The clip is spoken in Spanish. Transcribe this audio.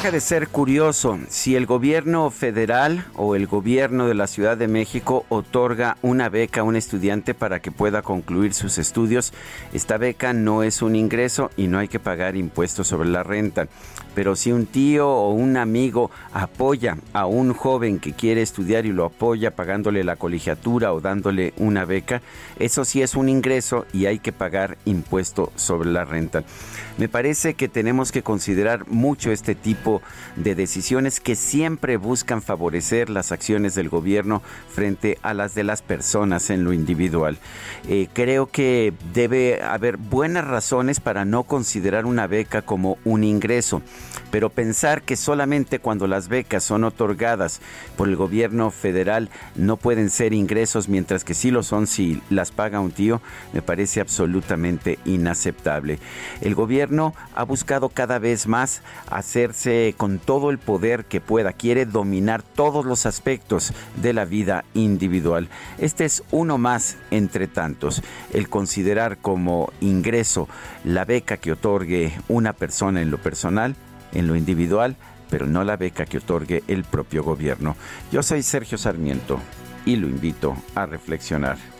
Deja de ser curioso si el gobierno federal o el gobierno de la Ciudad de México otorga una beca a un estudiante para que pueda concluir sus estudios. Esta beca no es un ingreso y no hay que pagar impuestos sobre la renta. Pero si un tío o un amigo apoya a un joven que quiere estudiar y lo apoya pagándole la colegiatura o dándole una beca, eso sí es un ingreso y hay que pagar impuesto sobre la renta. Me parece que tenemos que considerar mucho este tipo de decisiones que siempre buscan favorecer las acciones del gobierno frente a las de las personas en lo individual. Eh, creo que debe haber buenas razones para no considerar una beca como un ingreso, pero pensar que solamente cuando las becas son otorgadas por el gobierno federal no pueden ser ingresos, mientras que sí lo son si las paga un tío, me parece absolutamente inaceptable. El gobierno ha buscado cada vez más hacerse con todo el poder que pueda, quiere dominar todos los aspectos de la vida individual. Este es uno más entre tantos, el considerar como ingreso la beca que otorgue una persona en lo personal, en lo individual, pero no la beca que otorgue el propio gobierno. Yo soy Sergio Sarmiento y lo invito a reflexionar.